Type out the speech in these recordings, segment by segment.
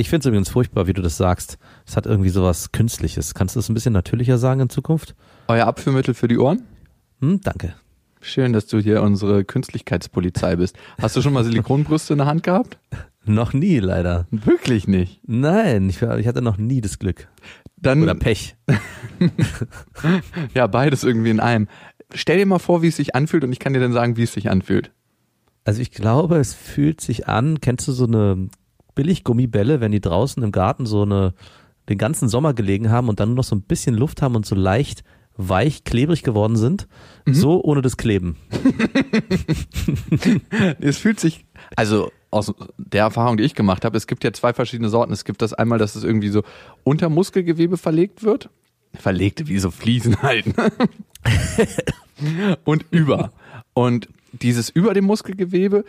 Ich finde es übrigens furchtbar, wie du das sagst. Es hat irgendwie sowas Künstliches. Kannst du das ein bisschen natürlicher sagen in Zukunft? Euer Abführmittel für die Ohren? Hm, danke. Schön, dass du hier unsere Künstlichkeitspolizei bist. Hast du schon mal Silikonbrüste in der Hand gehabt? Noch nie, leider. Wirklich nicht. Nein, ich, ich hatte noch nie das Glück. Dann, Oder Pech. ja, beides irgendwie in einem. Stell dir mal vor, wie es sich anfühlt und ich kann dir dann sagen, wie es sich anfühlt. Also ich glaube, es fühlt sich an, kennst du so eine Billiggummibälle, wenn die draußen im Garten so eine den ganzen Sommer gelegen haben und dann nur noch so ein bisschen Luft haben und so leicht weich, klebrig geworden sind, so ohne das Kleben. Es fühlt sich, also aus der Erfahrung, die ich gemacht habe, es gibt ja zwei verschiedene Sorten. Es gibt das einmal, dass es irgendwie so unter Muskelgewebe verlegt wird. Verlegte wie so Fliesen halt. ne? und über. Und dieses über dem Muskelgewebe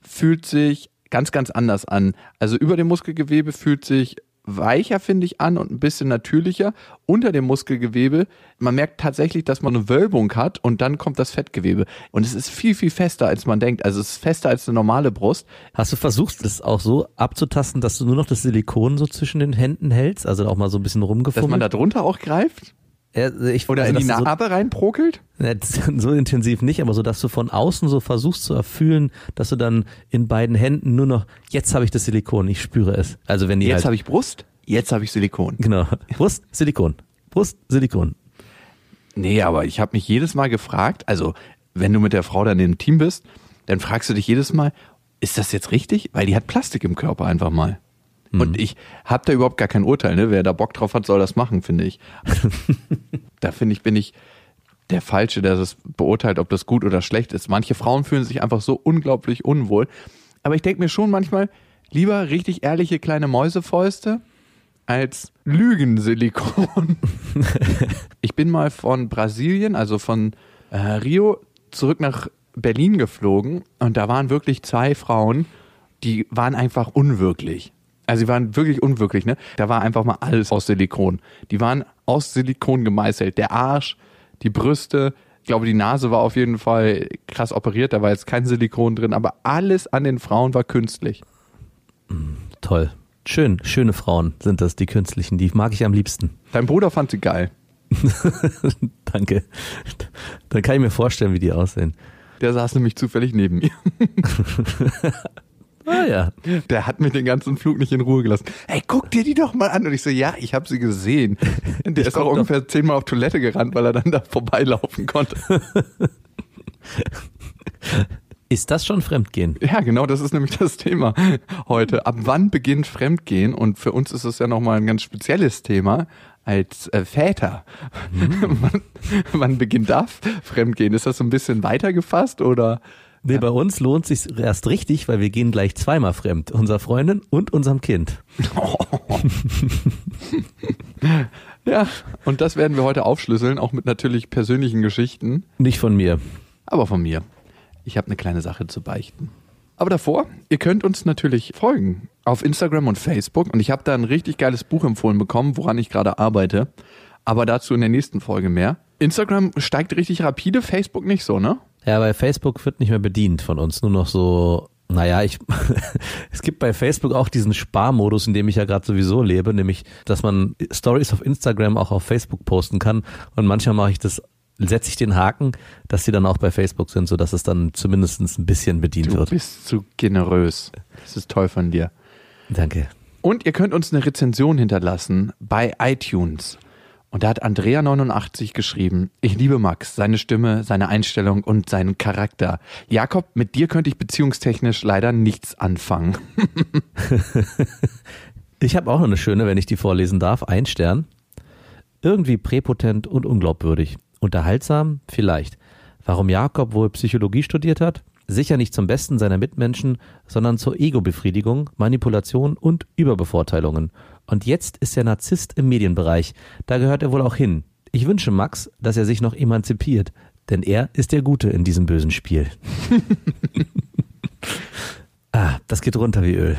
fühlt sich ganz, ganz anders an. Also über dem Muskelgewebe fühlt sich weicher, finde ich, an und ein bisschen natürlicher. Unter dem Muskelgewebe, man merkt tatsächlich, dass man eine Wölbung hat und dann kommt das Fettgewebe. Und es ist viel, viel fester, als man denkt. Also es ist fester als eine normale Brust. Hast du versucht, das auch so abzutasten, dass du nur noch das Silikon so zwischen den Händen hältst? Also auch mal so ein bisschen Dass rumgefummelt? man da drunter auch greift Ja, ich, oder also, in die du so- Narbe reinprokelt. So intensiv nicht, aber so, dass du von außen so versuchst zu erfühlen, dass du dann in beiden Händen nur noch, jetzt habe ich das Silikon, ich spüre es. Also wenn die Jetzt halt, habe ich Brust, jetzt habe ich Silikon. genau, Brust, Silikon, Brust, Silikon. Nee, aber ich habe mich jedes Mal gefragt, also wenn du mit der Frau dann im Team bist, dann fragst du dich jedes Mal, ist das jetzt richtig? Weil die hat Plastik im Körper einfach mal. Und ich habe da überhaupt gar kein Urteil, ne? Wer da Bock drauf hat, soll das machen, finde ich. da finde ich, bin ich der Falsche, der das beurteilt, ob das gut oder schlecht ist. Manche Frauen fühlen sich einfach so unglaublich unwohl. Aber ich denke mir schon manchmal, lieber richtig ehrliche kleine Mäusefäuste als Lügensilikon. ich bin mal von Brasilien, also von äh, Rio, zurück nach Berlin geflogen und da waren wirklich zwei Frauen, die waren einfach unwirklich. Also sie waren wirklich unwirklich, ne? Da war einfach mal alles aus Silikon. Die waren aus Silikon gemeißelt. Der Arsch, die Brüste, ich glaube, die Nase war auf jeden Fall krass operiert, da war jetzt kein Silikon drin, aber alles an den Frauen war künstlich. Toll. Schön, schöne Frauen sind das, die künstlichen, die mag ich am liebsten. Dein Bruder fand sie geil. Danke. Dann kann ich mir vorstellen, wie die aussehen. Der saß nämlich zufällig neben mir. Ah ja. Der hat mir den ganzen Flug nicht in Ruhe gelassen. Ey, guck dir die doch mal an. Und ich so, ja, ich habe sie gesehen. Der Ich ist auch doch. ungefähr zehnmal auf Toilette gerannt, weil er dann da vorbeilaufen konnte. Ist das schon Fremdgehen? Ja, genau, das ist nämlich das Thema heute. Ab wann beginnt Fremdgehen? Und für uns ist es ja nochmal ein ganz spezielles Thema als äh, Väter. wann, wann beginnt da Fremdgehen? Ist das so ein bisschen weiter gefasst oder? Nee, bei uns lohnt sich erst richtig, weil wir gehen gleich zweimal fremd. Unserer Freundin und unserem Kind. Ja, und das werden wir heute aufschlüsseln, auch mit natürlich persönlichen Geschichten. Nicht von mir. aber von mir. Ich habe eine kleine Sache zu beichten. Aber davor, ihr könnt uns natürlich folgen auf Instagram und Facebook und ich habe da ein richtig geiles Buch empfohlen bekommen, woran ich gerade arbeite. Aber dazu in der nächsten Folge mehr. Instagram steigt richtig rapide, Facebook nicht so, ne? Ja, bei Facebook wird nicht mehr bedient von uns. Nur noch so, naja, ich, es gibt bei Facebook auch diesen Sparmodus, in dem ich ja gerade sowieso lebe, nämlich, dass man Stories auf Instagram auch auf Facebook posten kann. Und manchmal mache ich das, setze ich den Haken, dass sie dann auch bei Facebook sind, sodass es dann zumindest ein bisschen bedient Du wird. bist zu generös. Das ist toll von dir. Danke. Und ihr könnt uns eine Rezension hinterlassen bei iTunes. Und da hat Andrea89 geschrieben, ich liebe Max, seine Stimme, seine Einstellung und seinen Charakter. Jakob, mit dir könnte ich beziehungstechnisch leider nichts anfangen. Ich habe auch noch eine schöne, wenn ich die vorlesen darf. Ein Stern. Irgendwie präpotent und unglaubwürdig. Unterhaltsam? Vielleicht. Warum Jakob wohl Psychologie studiert hat? Sicher nicht zum Besten seiner Mitmenschen, sondern zur Ego-Befriedigung, Manipulation und Überbevorteilungen. Und jetzt ist er Narzisst im Medienbereich. Da gehört er wohl auch hin. Ich wünsche Max, dass er sich noch emanzipiert, denn er ist der Gute in diesem bösen Spiel. ah, das geht runter wie Öl.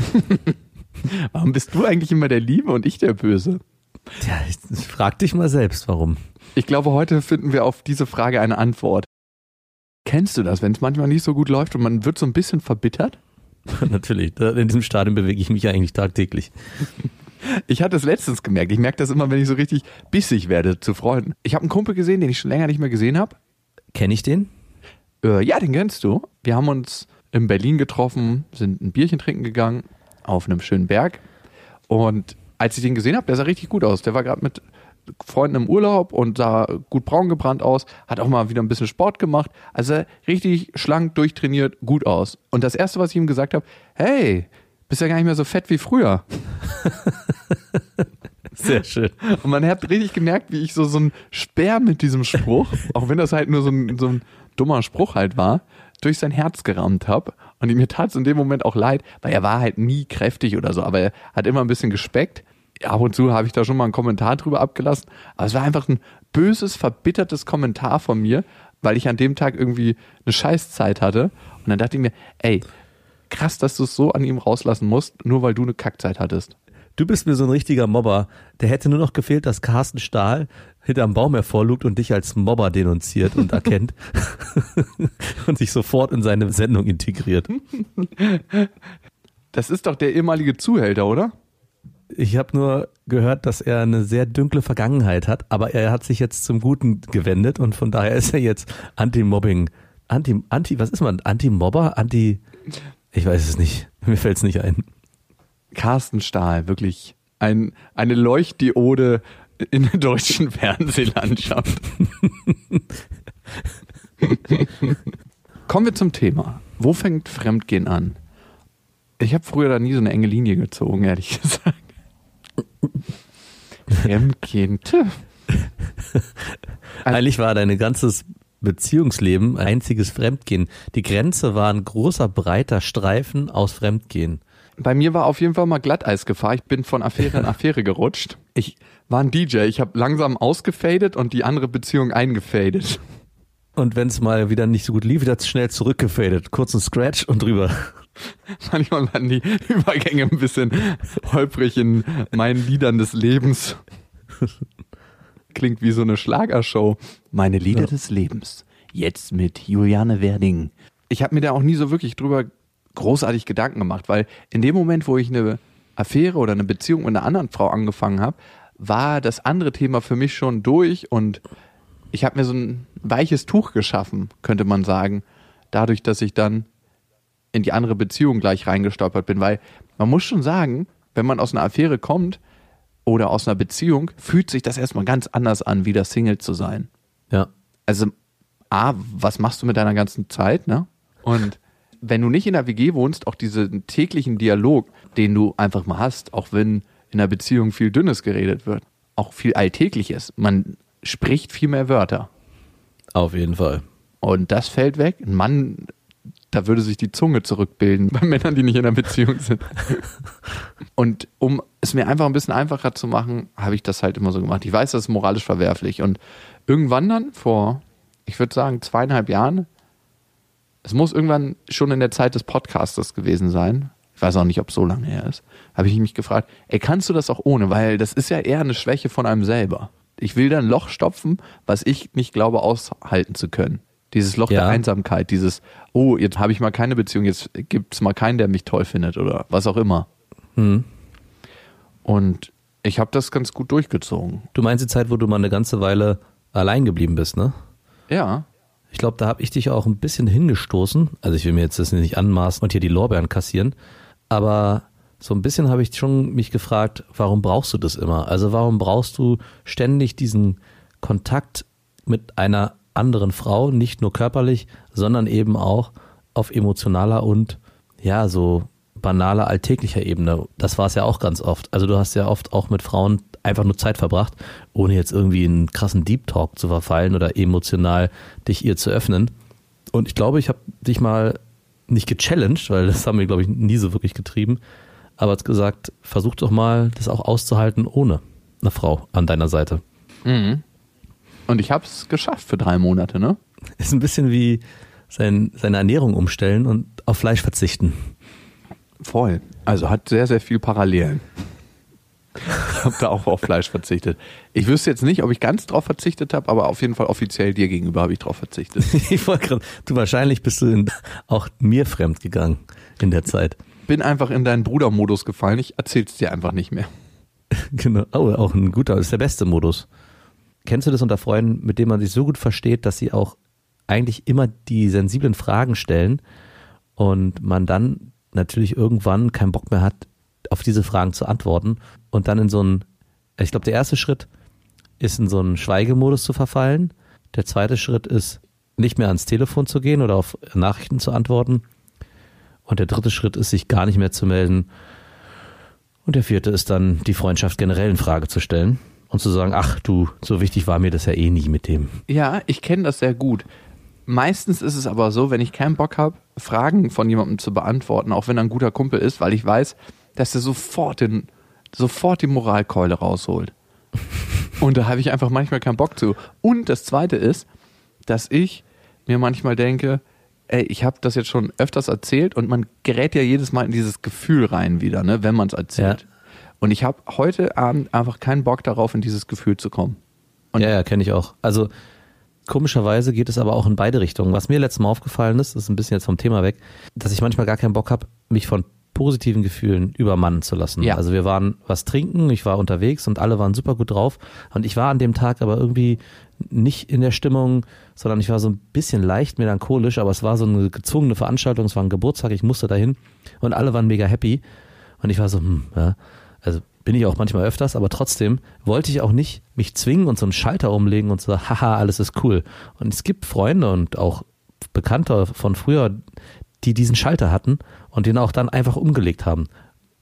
Warum bist du eigentlich immer der Liebe und ich der Böse? Tja, ich frag dich mal selbst, warum. Ich glaube, heute finden wir auf diese Frage eine Antwort. Kennst du das, wenn es manchmal nicht so gut läuft und man wird so ein bisschen verbittert? Natürlich, in diesem Stadium bewege ich mich ja eigentlich tagtäglich. Ich hatte es letztens gemerkt. Ich merke das immer, wenn ich so richtig bissig werde zu Freunden. Ich habe einen Kumpel gesehen, den ich schon länger nicht mehr gesehen habe. Kenne ich den? Äh, ja, den kennst du. Wir haben uns in Berlin getroffen, sind ein Bierchen trinken gegangen auf einem schönen Berg. Und als ich den gesehen habe, der sah richtig gut aus. Der war gerade mit Freunden im Urlaub und sah gut braun gebrannt aus, hat auch mal wieder ein bisschen Sport gemacht. Also richtig schlank, durchtrainiert, gut aus. Und das Erste, was ich ihm gesagt habe, hey, bist ja gar nicht mehr so fett wie früher. Sehr schön. Und man hat richtig gemerkt, wie ich so, so ein Speer mit diesem Spruch, auch wenn das halt nur so ein, so ein dummer Spruch halt war, durch sein Herz gerammt habe. Und mir tat es in dem Moment auch leid, weil er war halt nie kräftig oder so, aber er hat immer ein bisschen gespeckt. Ab und zu habe ich da schon mal einen Kommentar drüber abgelassen. Aber es war einfach ein böses, verbittertes Kommentar von mir, weil ich an dem Tag irgendwie eine Scheißzeit hatte. Und dann dachte ich mir, ey, krass, dass du es so an ihm rauslassen musst, nur weil du eine Kackzeit hattest. Du bist mir so ein richtiger Mobber. Der hätte nur noch gefehlt, dass Carsten Stahl hinterm Baum hervorlugt und dich als Mobber denunziert und erkennt und sich sofort in seine Sendung integriert. Das ist doch der ehemalige Zuhälter, oder? Ich habe nur gehört, dass er eine sehr dunkle Vergangenheit hat, aber er hat sich jetzt zum Guten gewendet und von daher ist er jetzt Anti-Mobbing. Anti, Anti, was ist man? Anti-Mobber? Anti, ich weiß es nicht. Mir fällt es nicht ein. Carsten Stahl, wirklich ein, eine Leuchtdiode in der deutschen Fernsehlandschaft. Kommen wir zum Thema. Wo fängt Fremdgehen an? Ich habe früher da nie so eine enge Linie gezogen, ehrlich gesagt. Fremdgehen. Eigentlich war dein ganzes Beziehungsleben einziges Fremdgehen. Die Grenze war ein großer, breiter Streifen aus Fremdgehen. Bei mir war auf jeden Fall mal Glatteisgefahr. Ich bin von Affäre in Affäre gerutscht. Ich war ein DJ. Ich habe langsam ausgefadet und die andere Beziehung eingefadet. Und wenn es mal wieder nicht so gut lief, wird schnell zurückgefadet. Kurzen Scratch und drüber. Manchmal waren die Übergänge ein bisschen holprig in meinen Liedern des Lebens. Klingt wie so eine Schlagershow. Meine Lieder ja. des Lebens. Jetzt mit Juliane Werding. Ich habe mir da auch nie so wirklich drüber großartig Gedanken gemacht, weil in dem Moment, wo ich eine Affäre oder eine Beziehung mit einer anderen Frau angefangen habe, war das andere Thema für mich schon durch und ich habe mir so ein weiches Tuch geschaffen, könnte man sagen, dadurch, dass ich dann in die andere Beziehung gleich reingestolpert bin, weil man muss schon sagen, wenn man aus einer Affäre kommt oder aus einer Beziehung, fühlt sich das erstmal ganz anders an, wieder Single zu sein. Ja. Also, A, was machst du mit deiner ganzen Zeit, ne? Und wenn du nicht in der WG wohnst, auch diesen täglichen Dialog, den du einfach mal hast, auch wenn in der Beziehung viel Dünnes geredet wird, auch viel Alltägliches. Man spricht viel mehr Wörter. Auf jeden Fall. Und das fällt weg. Ein Mann, da würde sich die Zunge zurückbilden bei Männern, die nicht in der Beziehung sind. Und um es mir einfach ein bisschen einfacher zu machen, habe ich das halt immer so gemacht. Ich weiß, das ist moralisch verwerflich. Und irgendwann dann, vor, ich würde sagen, zweieinhalb Jahren, es muss irgendwann schon in der Zeit des Podcasters gewesen sein. Ich weiß auch nicht, ob es so lange her ist. Habe ich mich gefragt, ey, kannst du das auch ohne? Weil das ist ja eher eine Schwäche von einem selber. Ich will da ein Loch stopfen, was ich nicht glaube, aushalten zu können. Dieses Loch ja. der Einsamkeit, dieses, oh, jetzt habe ich mal keine Beziehung, jetzt gibt es mal keinen, der mich toll findet oder was auch immer. Hm. Und ich habe das ganz gut durchgezogen. Du meinst die Zeit, wo du mal eine ganze Weile allein geblieben bist, ne? Ja. Ich glaube, da habe ich dich auch ein bisschen hingestoßen. Also ich will mir jetzt das nicht anmaßen und hier die Lorbeeren kassieren. Aber so ein bisschen habe ich schon mich gefragt, warum brauchst du das immer? Also warum brauchst du ständig diesen Kontakt mit einer anderen Frau, nicht nur körperlich, sondern eben auch auf emotionaler und ja, so banaler alltäglicher Ebene. Das war es ja auch ganz oft. Also du hast ja oft auch mit Frauen einfach nur Zeit verbracht, ohne jetzt irgendwie in einen krassen Deep Talk zu verfallen oder emotional dich ihr zu öffnen. Und ich glaube, ich habe dich mal nicht gechallenged, weil das haben wir, glaube ich, nie so wirklich getrieben, aber gesagt, versuch doch mal, das auch auszuhalten ohne eine Frau an deiner Seite. Mhm. Und ich habe es geschafft für drei Monate, ne? Ist ein bisschen wie sein, seine Ernährung umstellen und auf Fleisch verzichten. Voll. Also hat sehr, sehr viel Parallelen. Ich habe da auch auf Fleisch verzichtet. Ich wüsste jetzt nicht, ob ich ganz drauf verzichtet habe, aber auf jeden Fall offiziell dir gegenüber habe ich drauf verzichtet. ich wollte gerade, du wahrscheinlich bist du in, auch mir fremd gegangen in der Zeit. Bin einfach in deinen Brudermodus gefallen. Ich erzähl's dir einfach nicht mehr. genau. Oh, auch ein guter, ist der beste Modus. Kennst du das unter Freunden, mit denen man sich so gut versteht, dass sie auch eigentlich immer die sensiblen Fragen stellen und man dann natürlich irgendwann keinen Bock mehr hat, auf diese Fragen zu antworten und dann in so einen, ich glaube, der erste Schritt ist in so einen Schweigemodus zu verfallen. Der zweite Schritt ist, nicht mehr ans Telefon zu gehen oder auf Nachrichten zu antworten. Und der dritte Schritt ist, sich gar nicht mehr zu melden. Und der vierte ist dann, die Freundschaft generell in Frage zu stellen und zu sagen, ach du, so wichtig war mir das ja eh nie mit dem. Ja, ich kenne das sehr gut. Meistens ist es aber so, wenn ich keinen Bock habe, Fragen von jemandem zu beantworten, auch wenn er ein guter Kumpel ist, weil ich weiß, dass er sofort, den, sofort die Moralkeule rausholt. Und da habe ich einfach manchmal keinen Bock zu. Und das Zweite ist, dass ich mir manchmal denke, ey, ich habe das jetzt schon öfters erzählt und man gerät ja jedes Mal in dieses Gefühl rein wieder, ne, wenn man es erzählt. Ja. Und ich habe heute Abend einfach keinen Bock darauf, in dieses Gefühl zu kommen. Und ja, ja, kenne ich auch. Also Komischerweise geht es aber auch in beide Richtungen. Was mir letztes Mal aufgefallen ist, ist ein bisschen jetzt vom Thema weg, dass ich manchmal gar keinen Bock habe, mich von positiven Gefühlen übermannen zu lassen. Ja. Also wir waren was trinken, ich war unterwegs und alle waren super gut drauf. Und ich war an dem Tag aber irgendwie nicht in der Stimmung, sondern ich war so ein bisschen leicht melancholisch, aber es war so eine gezwungene Veranstaltung, es war ein Geburtstag, ich musste dahin und alle waren mega happy. Und ich war so, hm, ja, also bin ich auch manchmal öfters, aber trotzdem wollte ich auch nicht mich zwingen und so einen Schalter umlegen und so, haha, alles ist cool. Und es gibt Freunde und auch Bekannte von früher, die diesen Schalter hatten und den auch dann einfach umgelegt haben.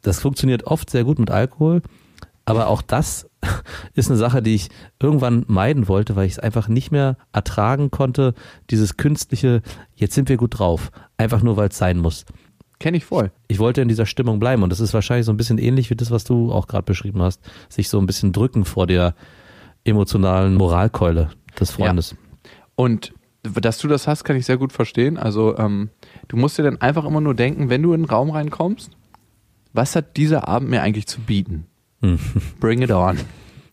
Das funktioniert oft sehr gut mit Alkohol, aber auch das ist eine Sache, die ich irgendwann meiden wollte, weil ich es einfach nicht mehr ertragen konnte, dieses künstliche, jetzt sind wir gut drauf, einfach nur weil es sein muss. Kenne ich voll. Ich wollte in dieser Stimmung bleiben und das ist wahrscheinlich so ein bisschen ähnlich wie das, was du auch gerade beschrieben hast. Sich so ein bisschen drücken vor der emotionalen Moralkeule des Freundes. Ja. Und dass du das hast, kann ich sehr gut verstehen. Also ähm, du musst dir dann einfach immer nur denken, wenn du in den Raum reinkommst, was hat dieser Abend mir eigentlich zu bieten? Hm. Bring it on.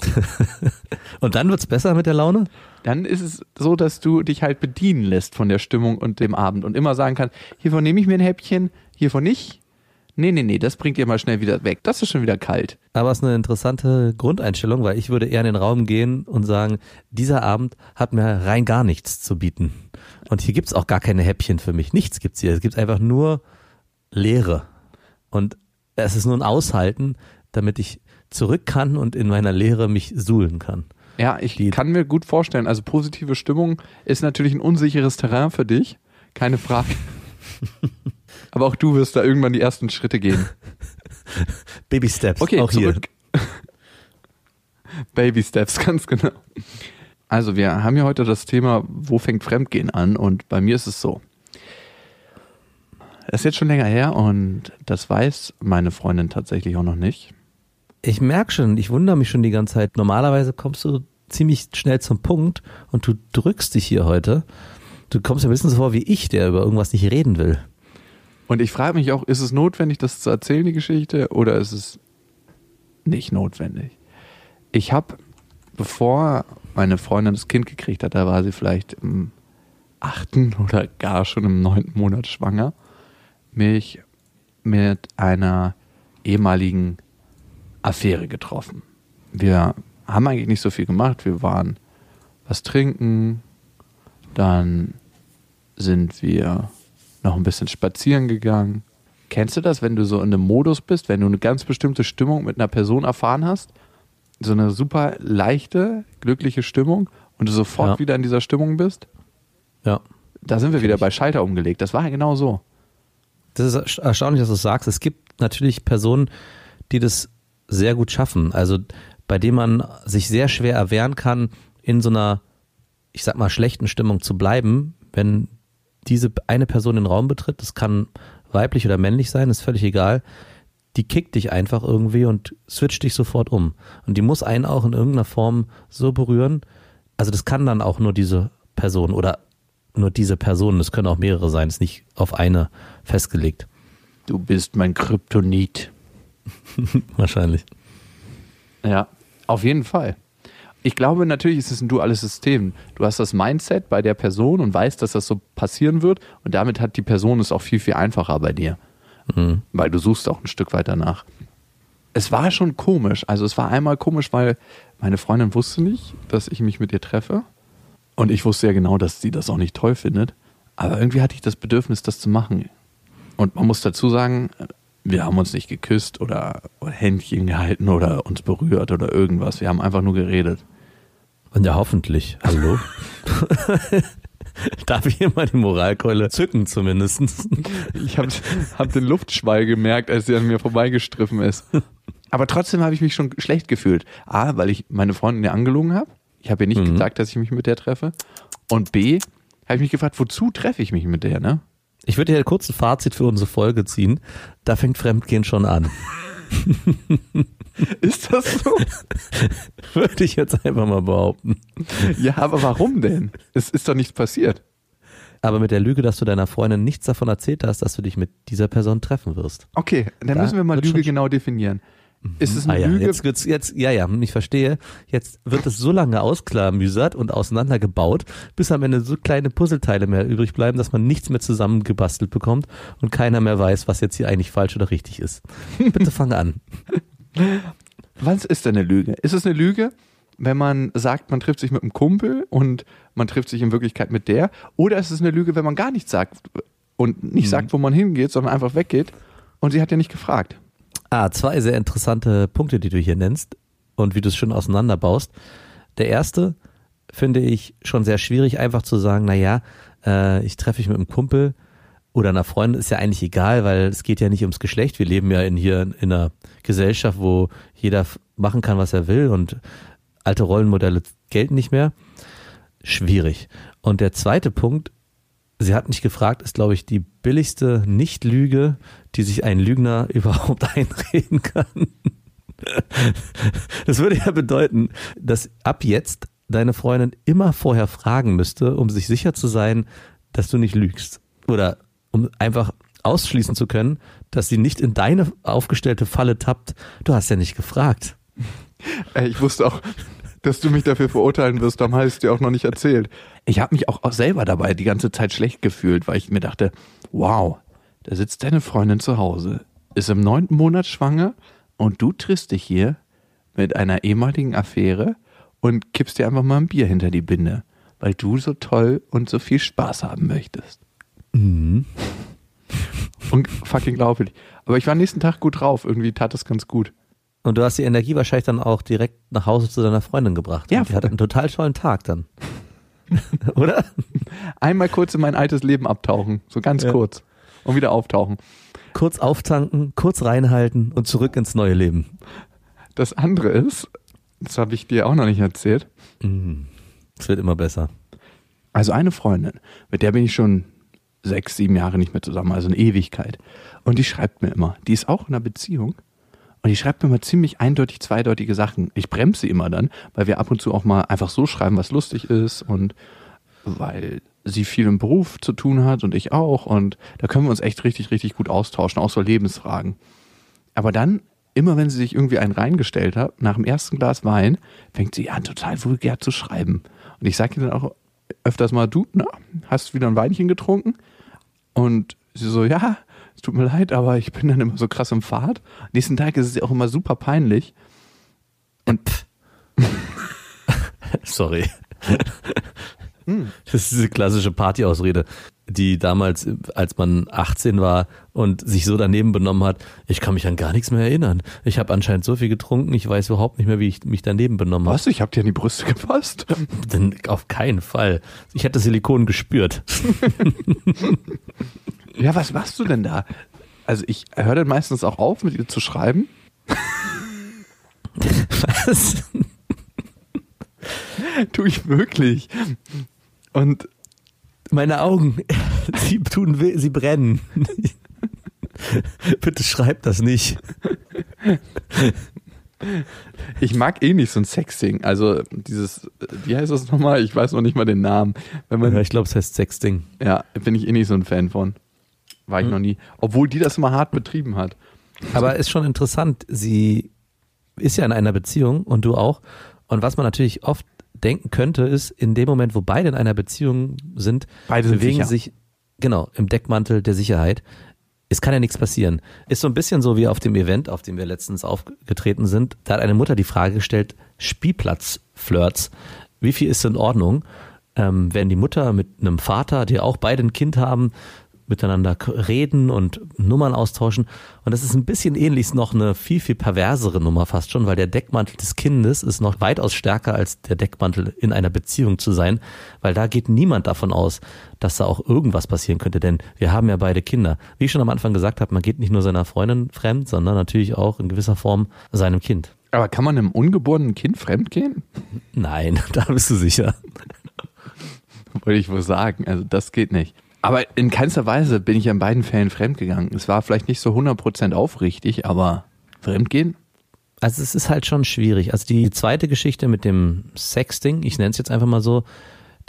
und dann wird's besser mit der Laune? Dann ist es so, dass du dich halt bedienen lässt von der Stimmung und dem Abend und immer sagen kannst, hiervon nehme ich mir ein Häppchen, hiervon nicht. Nee, nee, nee, das bringt ihr mal schnell wieder weg. Das ist schon wieder kalt. Aber es ist eine interessante Grundeinstellung, weil ich würde eher in den Raum gehen und sagen, dieser Abend hat mir rein gar nichts zu bieten. Und hier gibt's auch gar keine Häppchen für mich. Nichts gibt's hier. Es gibt einfach nur Leere. Und es ist nur ein Aushalten, damit ich zurück kann und in meiner Leere mich suhlen kann. Ja, ich Die kann mir gut vorstellen. Also positive Stimmung ist natürlich ein unsicheres Terrain für dich. Keine Frage. Aber auch du wirst da irgendwann die ersten Schritte gehen. Baby Steps. Okay, auch zurück. hier. Baby Steps, ganz genau. Also wir haben ja heute das Thema, wo fängt Fremdgehen an? Und bei mir ist es so. Es ist jetzt schon länger her und das weiß meine Freundin tatsächlich auch noch nicht. Ich merke schon, ich wundere mich schon die ganze Zeit. Normalerweise kommst du ziemlich schnell zum Punkt und du drückst dich hier heute. Du kommst ja ein bisschen so vor wie ich, der über irgendwas nicht reden will. Und ich frage mich auch, ist es notwendig, das zu erzählen, die Geschichte, oder ist es nicht notwendig? Ich habe, bevor meine Freundin das Kind gekriegt hat, da war sie vielleicht im achten oder gar schon im neunten Monat schwanger, mich mit einer ehemaligen Affäre getroffen. Wir haben eigentlich nicht so viel gemacht. Wir waren was trinken, dann sind wir noch ein bisschen spazieren gegangen. Kennst du das, wenn du so in einem Modus bist, wenn du eine ganz bestimmte Stimmung mit einer Person erfahren hast? So eine super leichte, glückliche Stimmung und du sofort ja. wieder in dieser Stimmung bist? Ja. Da sind wir wieder bei Schalter umgelegt. Das war ja genau so. Das ist erstaunlich, dass du es sagst. Es gibt natürlich Personen, die das sehr gut schaffen. Also bei denen man sich sehr schwer erwehren kann, in so einer, ich sag mal, schlechten Stimmung zu bleiben, wenn diese eine Person den Raum betritt, das kann weiblich oder männlich sein, ist völlig egal, die kickt dich einfach irgendwie und switcht dich sofort um. Und die muss einen auch in irgendeiner Form so berühren. Also das kann dann auch nur diese Person oder nur diese Person, das können auch mehrere sein, ist nicht auf eine festgelegt. Du bist mein Kryptonit. Wahrscheinlich. Ja, auf jeden Fall. Ich glaube, natürlich ist es ein duales System. Du hast das Mindset bei der Person und weißt, dass das so passieren wird und damit hat die Person es auch viel, viel einfacher bei dir. Mhm. Weil du suchst auch ein Stück weiter nach. Es war schon komisch. Also es war einmal komisch, weil meine Freundin wusste nicht, dass ich mich mit ihr treffe. Und ich wusste ja genau, dass sie das auch nicht toll findet. Aber irgendwie hatte ich das Bedürfnis, das zu machen. Und man muss dazu sagen, wir haben uns nicht geküsst oder Händchen gehalten oder uns berührt oder irgendwas. Wir haben einfach nur geredet. Und ja, hoffentlich. Hallo? Darf ich hier mal die Moralkeule zücken zumindest? Ich habe hab den Luftschwall gemerkt, als sie an mir vorbeigestriffen ist. Aber trotzdem habe ich mich schon schlecht gefühlt. A, weil ich meine Freundin ja angelogen habe. Ich habe ihr nicht mhm. gesagt, dass ich mich mit der treffe. Und B, habe ich mich gefragt, wozu treffe ich mich mit der, ne? Ich würde hier kurz ein Fazit für unsere Folge ziehen. Da fängt Fremdgehen schon an. Ist das so? Würde ich jetzt einfach mal behaupten. Ja, aber warum denn? Es ist doch nichts passiert. Aber mit der Lüge, dass du deiner Freundin nichts davon erzählt hast, dass du dich mit dieser Person treffen wirst. Okay, dann da müssen wir mal Lüge genau definieren. Ist es eine ah, ja. Lüge? Jetzt wird's, jetzt, ja, ja, ich verstehe. Jetzt wird es so lange ausklamüsert und auseinandergebaut, bis am Ende so kleine Puzzleteile mehr übrig bleiben, dass man nichts mehr zusammengebastelt bekommt und keiner mehr weiß, was jetzt hier eigentlich falsch oder richtig ist. Bitte fang an. Was ist denn eine Lüge? Ist es eine Lüge, wenn man sagt, man trifft sich mit einem Kumpel und man trifft sich in Wirklichkeit mit der? Oder ist es eine Lüge, wenn man gar nichts sagt und nicht mhm. sagt, wo man hingeht, sondern einfach weggeht und sie hat ja nicht gefragt? Ah, zwei sehr interessante Punkte, die du hier nennst und wie du es schon auseinanderbaust. Der erste finde ich schon sehr schwierig, einfach zu sagen, na ja, äh, ich treffe mich mit einem Kumpel oder einer Freundin, ist ja eigentlich egal, weil es geht ja nicht ums Geschlecht. Wir leben ja in hier in einer Gesellschaft, wo jeder machen kann, was er will und alte Rollenmodelle gelten nicht mehr. Schwierig. Und der zweite Punkt sie hat nicht gefragt, ist, glaube ich, die billigste Nicht-Lüge, die sich ein Lügner überhaupt einreden kann. Das würde ja bedeuten, dass ab jetzt deine Freundin immer vorher fragen müsste, um sich sicher zu sein, dass du nicht lügst. Oder um einfach ausschließen zu können, dass sie nicht in deine aufgestellte Falle tappt. Du hast ja nicht gefragt. Ich wusste auch, dass du mich dafür verurteilen wirst, darum hast du dir auch noch nicht erzählt. Ich habe mich auch selber dabei die ganze Zeit schlecht gefühlt, weil ich mir dachte, wow, da sitzt deine Freundin zu Hause, ist im neunten Monat schwanger und du triffst dich hier mit einer ehemaligen Affäre und kippst dir einfach mal ein Bier hinter die Binde, weil du so toll und so viel Spaß haben möchtest. Mhm. Und fucking glaubwürdig. Aber ich war nächsten Tag gut drauf. Irgendwie tat das ganz gut. Und du hast die Energie wahrscheinlich dann auch direkt nach Hause zu deiner Freundin gebracht. Ja. Die hatte einen total tollen Tag dann. Oder? Einmal kurz in mein altes Leben abtauchen. So ganz ja. kurz. Und wieder auftauchen. Kurz auftanken, kurz reinhalten und zurück ins neue Leben. Das andere ist, das habe ich dir auch noch nicht erzählt. Mhm. Es wird immer besser. Also eine Freundin, mit der bin ich schon sechs, sieben Jahre nicht mehr zusammen, also eine Ewigkeit. Und die schreibt mir immer, die ist auch in einer Beziehung und die schreibt mir mal ziemlich eindeutig zweideutige Sachen. Ich bremse sie immer dann, weil wir ab und zu auch mal einfach so schreiben, was lustig ist und weil sie viel im Beruf zu tun hat und ich auch. Und da können wir uns echt richtig, richtig gut austauschen, auch so Lebensfragen. Aber dann, immer wenn sie sich irgendwie einen reingestellt hat, nach dem ersten Glas Wein, fängt sie an, total vulgär zu schreiben. Und ich sage ihr dann auch öfters mal, du, na, hast wieder ein Weinchen getrunken? Und sie so, ja, es tut mir leid, aber ich bin dann immer so krass im Fahrt. Nächsten Tag ist es auch immer super peinlich. Und sorry. Hm. Das ist diese klassische Partyausrede, die damals, als man 18 war und sich so daneben benommen hat, ich kann mich an gar nichts mehr erinnern. Ich habe anscheinend so viel getrunken, ich weiß überhaupt nicht mehr, wie ich mich daneben benommen habe. Was? Ich habe dir an die Brüste gefasst? Denn auf keinen Fall. Ich hätte Silikon gespürt. Ja, was machst du denn da? Also ich höre dann meistens auch auf, mit ihr zu schreiben. was? tu ich wirklich. Und Meine Augen, sie tun weh, sie brennen. Bitte schreib das nicht. Ich mag eh nicht so ein Sexting. Also dieses, wie heißt das nochmal? Ich weiß noch nicht mal den Namen. Wenn man, Ja, ich glaube, es heißt Sexting. ja, bin ich eh nicht so ein Fan von. War ich Hm. noch nie. Obwohl die das immer hart betrieben hat. Aber ist schon interessant. Sie ist ja in einer Beziehung und du auch. Und was man natürlich oft denken könnte, ist, in dem Moment, wo beide in einer Beziehung sind, Beide sind bewegen sicher. sich, genau, im Deckmantel der Sicherheit. Es kann ja nichts passieren. Ist so ein bisschen so wie auf dem Event, auf dem wir letztens aufgetreten sind. Da hat eine Mutter die Frage gestellt, Spielplatzflirts, wie viel ist in Ordnung, ähm, wenn die Mutter mit einem Vater, die auch beide ein Kind haben, miteinander reden und Nummern austauschen. Und das ist ein bisschen ähnlich, noch eine viel, viel perversere Nummer fast schon, weil der Deckmantel des Kindes ist noch weitaus stärker als der Deckmantel in einer Beziehung zu sein, weil da geht niemand davon aus, dass da auch irgendwas passieren könnte, denn wir haben ja beide Kinder. Wie ich schon am Anfang gesagt habe, man geht nicht nur seiner Freundin fremd, sondern natürlich auch in gewisser Form seinem Kind. Aber kann man einem ungeborenen Kind fremdgehen? Nein, da bist du sicher. Wollte ich wohl sagen. Also das geht nicht. Aber in keinster Weise bin ich in beiden Fällen fremdgegangen. Es war vielleicht nicht so 100% aufrichtig, aber fremdgehen? Also es ist halt schon schwierig. Also die zweite Geschichte mit dem Sexting, ich nenne es jetzt einfach mal so,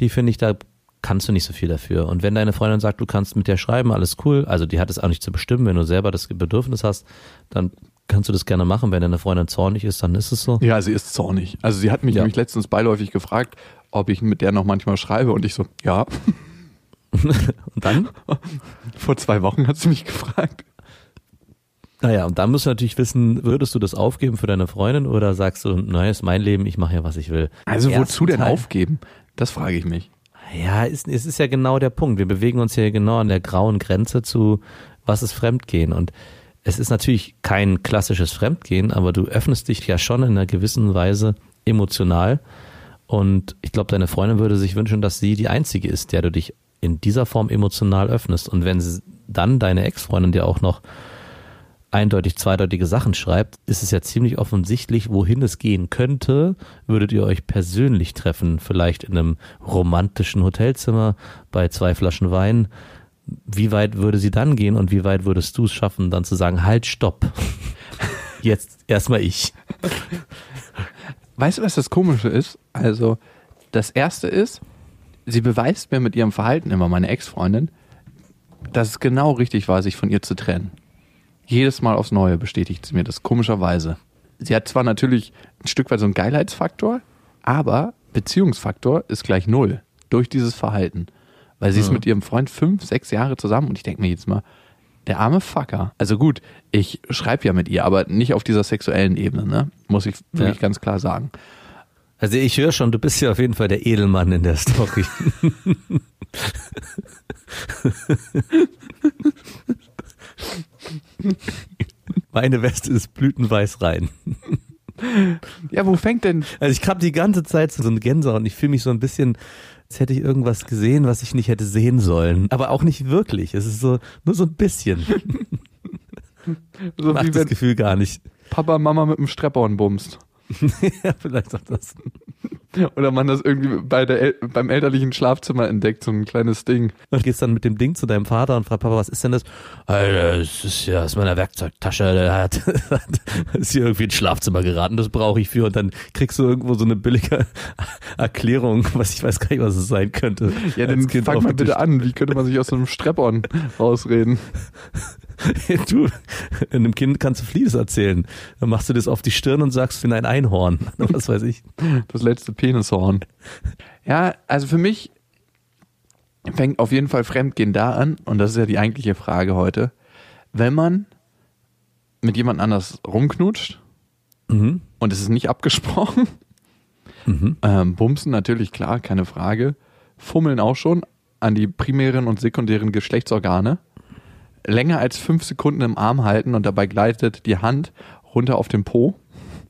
die finde ich, da kannst du nicht so viel dafür. Und wenn deine Freundin sagt, du kannst mit der schreiben, alles cool, also die hat es auch nicht zu bestimmen, wenn du selber das Bedürfnis hast, dann kannst du das gerne machen. Wenn deine Freundin zornig ist, dann ist es so. Ja, sie ist zornig. Also sie hat mich Ja. nämlich letztens beiläufig gefragt, ob ich mit der noch manchmal schreibe und ich so, ja. Und dann, Vor zwei Wochen hat sie mich gefragt. naja, und dann musst du natürlich wissen, würdest du das aufgeben für deine Freundin oder sagst du, naja, ist mein Leben, ich mache ja, was ich will. Also wozu denn Teil- aufgeben? Das frage ich mich. Ja, es, es ist ja genau der Punkt. Wir bewegen uns hier genau an der grauen Grenze zu, was ist Fremdgehen. Und es ist natürlich kein klassisches Fremdgehen, aber du öffnest dich ja schon in einer gewissen Weise emotional. Und ich glaube, deine Freundin würde sich wünschen, dass sie die einzige ist, der du dich in dieser Form emotional öffnest. Und wenn dann deine Ex-Freundin dir auch noch eindeutig zweideutige Sachen schreibt, ist es ja ziemlich offensichtlich, wohin es gehen könnte. Würdet ihr euch persönlich treffen, vielleicht in einem romantischen Hotelzimmer bei zwei Flaschen Wein? Wie weit würde sie dann gehen und wie weit würdest du es schaffen, dann zu sagen, halt, stopp. Jetzt erstmal ich. Weißt du, was das Komische ist? Also, das erste ist, sie beweist mir mit ihrem Verhalten immer, meine Ex-Freundin, dass es genau richtig war, sich von ihr zu trennen. Jedes Mal aufs Neue bestätigt sie mir das, komischerweise. Sie hat zwar natürlich ein Stück weit so einen Geilheitsfaktor, aber Beziehungsfaktor ist gleich null durch dieses Verhalten. Weil sie ist mit ihrem Freund fünf, sechs Jahre zusammen und ich denke mir jetzt mal, der arme Fucker. Also gut, ich schreibe ja mit ihr, aber nicht auf dieser sexuellen Ebene, ne? Muss ich wirklich Ja. ganz klar sagen. Also ich höre schon, du bist ja auf jeden Fall der Edelmann in der Story. Meine Weste ist blütenweiß rein. Ja, wo fängt denn Also ich habe die ganze Zeit so eine Gänsehaut und ich fühle mich so ein bisschen, als hätte ich irgendwas gesehen, was ich nicht hätte sehen sollen. Aber auch nicht wirklich. Es ist so, nur so ein bisschen. so Macht wie das wenn Gefühl gar nicht. Papa Mama mit dem Strap-on bumst? ja, vielleicht auch das. Oder man das irgendwie bei der El beim elterlichen Schlafzimmer entdeckt, so ein kleines Ding. Und gehst dann mit dem Ding zu deinem Vater und fragst, Papa, was ist denn das? Alter, das ist ja aus meiner Werkzeugtasche, der hat, ist hier irgendwie ins Schlafzimmer geraten, das brauche ich für. Und dann kriegst du irgendwo so eine billige Erklärung, was ich weiß gar nicht, was es sein könnte. Ja, dann Kind fang mal bitte an. Wie könnte man sich aus so einem Strap-on rausreden? Du, einem Kind kannst du vieles erzählen. Dann machst du das auf die Stirn und sagst, ich bin ein Einhorn. Was weiß ich. Das letzte Penishorn. Ja, also für mich fängt auf jeden Fall Fremdgehen da an, und das ist ja die eigentliche Frage heute, wenn man mit jemand anders rumknutscht Mhm. und es ist nicht abgesprochen, Mhm. ähm, Bumsen natürlich, klar, keine Frage, Fummeln auch schon an die primären und sekundären Geschlechtsorgane, länger als fünf Sekunden im Arm halten und dabei gleitet die Hand runter auf den Po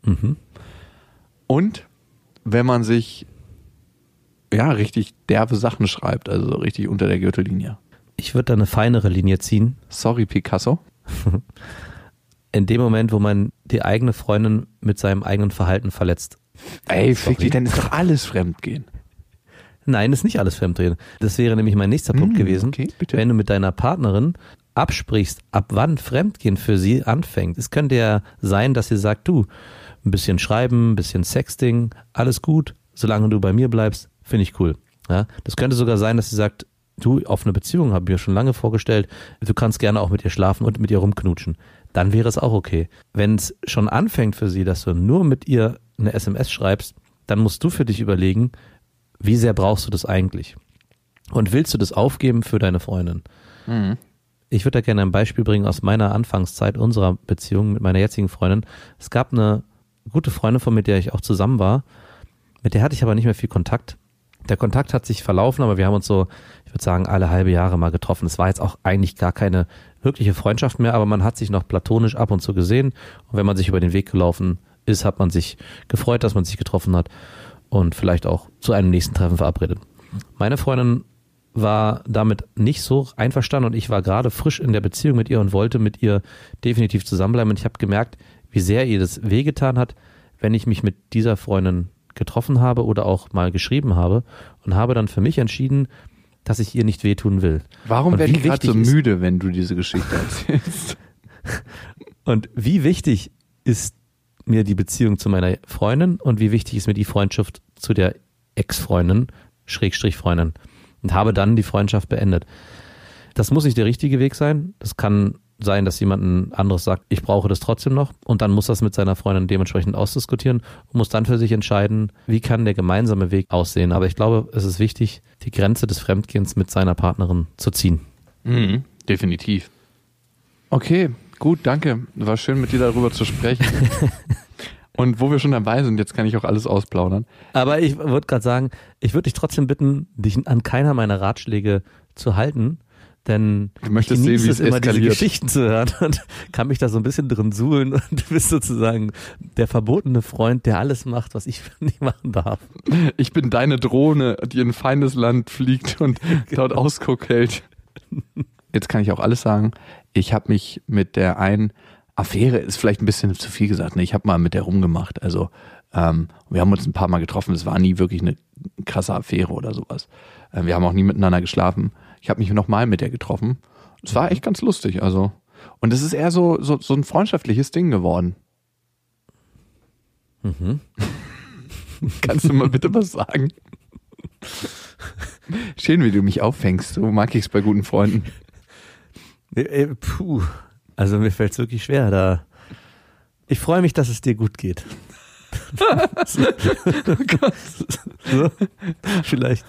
Mhm. und wenn man sich ja richtig derbe Sachen schreibt, also so richtig unter der Gürtellinie. Ich würde da eine feinere Linie ziehen. Sorry, Picasso. In dem Moment, wo man die eigene Freundin mit seinem eigenen Verhalten verletzt. Ey, Sorry. fick dich, dann ist doch alles Fremdgehen. Nein, ist nicht alles Fremdgehen. Das wäre nämlich mein nächster Punkt Hm, gewesen. okay. Wenn du mit deiner Partnerin absprichst, ab wann Fremdgehen für sie anfängt. Es könnte ja sein, dass sie sagt, du, ein bisschen schreiben, ein bisschen Sexting, alles gut, solange du bei mir bleibst, finde ich cool. Ja, das könnte sogar sein, dass sie sagt, du, auf eine Beziehung habe ich mir schon lange vorgestellt, du kannst gerne auch mit ihr schlafen und mit ihr rumknutschen. Dann wäre es auch okay. Wenn es schon anfängt für sie, dass du nur mit ihr eine SMS schreibst, dann musst du für dich überlegen, wie sehr brauchst du das eigentlich? Und willst du das aufgeben für deine Freundin? Ich würde da gerne ein Beispiel bringen aus meiner Anfangszeit unserer Beziehung mit meiner jetzigen Freundin. Es gab eine gute Freundin von mir, mit der ich auch zusammen war. Mit der hatte ich aber nicht mehr viel Kontakt. Der Kontakt hat sich verlaufen, aber wir haben uns so, ich würde sagen, alle halbe Jahre mal getroffen. Es war jetzt auch eigentlich gar keine wirkliche Freundschaft mehr, aber man hat sich noch platonisch ab und zu gesehen. Und wenn man sich über den Weg gelaufen ist, hat man sich gefreut, dass man sich getroffen hat und vielleicht auch zu einem nächsten Treffen verabredet. Meine Freundin war damit nicht so einverstanden und ich war gerade frisch in der Beziehung mit ihr und wollte mit ihr definitiv zusammenbleiben. Und ich habe gemerkt, wie sehr ihr das wehgetan hat, wenn ich mich mit dieser Freundin getroffen habe oder auch mal geschrieben habe und habe dann für mich entschieden, dass ich ihr nicht wehtun will. Warum werde ich gerade so wichtig ist- müde, wenn du diese Geschichte erzählst? Und wie wichtig ist mir die Beziehung zu meiner Freundin und wie wichtig ist mir die Freundschaft zu der Ex-Freundin, Schrägstrich Freundin. Und habe dann die Freundschaft beendet. Das muss nicht der richtige Weg sein. Das kann sein, dass jemand anderes sagt, ich brauche das trotzdem noch. Und dann muss das mit seiner Freundin dementsprechend ausdiskutieren und muss dann für sich entscheiden, wie kann der gemeinsame Weg aussehen. Aber ich glaube, es ist wichtig, die Grenze des Fremdgehens mit seiner Partnerin zu ziehen. Mhm, definitiv. Okay, gut, danke. War schön mit dir darüber zu sprechen. Und wo wir schon dabei sind, jetzt kann ich auch alles ausplaudern. Aber ich würde gerade sagen, ich würde dich trotzdem bitten, dich an keiner meiner Ratschläge zu halten, denn Du möchtest ich sehen, wie es immer diese eskaliert. Geschichten zu hören und kann mich da so ein bisschen drin suhlen und du bist sozusagen der verbotene Freund, der alles macht, was ich nicht machen darf. Ich bin deine Drohne, die in ein feindes Land fliegt und dort Ausguck hält. Jetzt kann ich auch alles sagen. Ich habe mich mit der einen Affäre, ist vielleicht ein bisschen zu viel gesagt, ne? ich habe mal mit der rumgemacht. Also ähm, wir haben uns ein paar Mal getroffen. Es war nie wirklich eine krasse Affäre oder sowas. Äh, wir haben auch nie miteinander geschlafen. Ich habe mich nochmal mit der getroffen. Es war echt ganz lustig. Also und es ist eher so, so, so ein freundschaftliches Ding geworden. Kannst du mal bitte was sagen? Schön, wie du mich auffängst. So mag ich es bei guten Freunden. Äh, äh, Puh, also mir fällt es wirklich schwer da. Ich freue mich, dass es dir gut geht. so, vielleicht.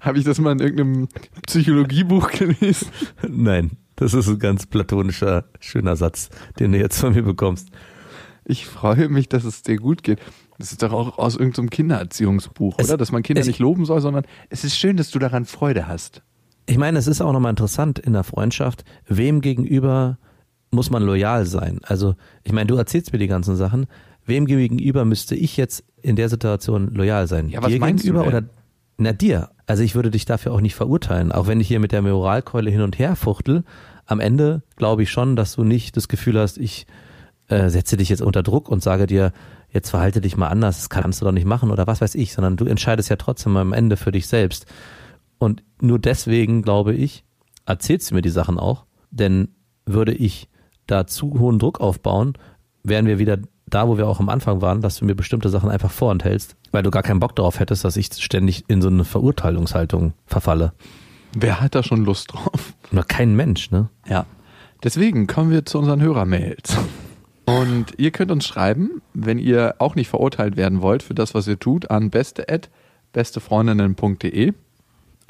Habe ich das mal in irgendeinem Psychologiebuch gelesen? Nein, das ist ein ganz platonischer, schöner Satz, den du jetzt von mir bekommst. Ich freue mich, dass es dir gut geht. Das ist doch auch aus irgendeinem Kindererziehungsbuch, Es- oder? Dass man Kinder es- nicht loben soll, sondern es ist schön, dass du daran Freude hast. Ich meine, es ist auch nochmal interessant in der Freundschaft, wem gegenüber muss man loyal sein? Also, ich meine, du erzählst mir die ganzen Sachen. Wem gegenüber müsste ich jetzt in der Situation loyal sein? Ja, was dir meinst du gegenüber denn? oder na dir? Also ich würde dich dafür auch nicht verurteilen, auch wenn ich hier mit der Moralkeule hin und her fuchtel. Am Ende glaube ich schon, dass du nicht das Gefühl hast, ich äh, setze dich jetzt unter Druck und sage dir, jetzt verhalte dich mal anders, das kannst du doch nicht machen oder was weiß ich, sondern du entscheidest ja trotzdem am Ende für dich selbst. Und nur deswegen, glaube ich, erzählst du mir die Sachen auch, denn würde ich da zu hohen Druck aufbauen, wären wir wieder da, wo wir auch am Anfang waren, dass du mir bestimmte Sachen einfach vorenthältst, weil du gar keinen Bock darauf hättest, dass ich ständig in so eine Verurteilungshaltung verfalle. Wer hat da schon Lust drauf? Nur kein Mensch, ne? Ja. Deswegen kommen wir zu unseren Hörermails. Und ihr könnt uns schreiben, wenn ihr auch nicht verurteilt werden wollt für das, was ihr tut, an beste@bestefreundinnen.de.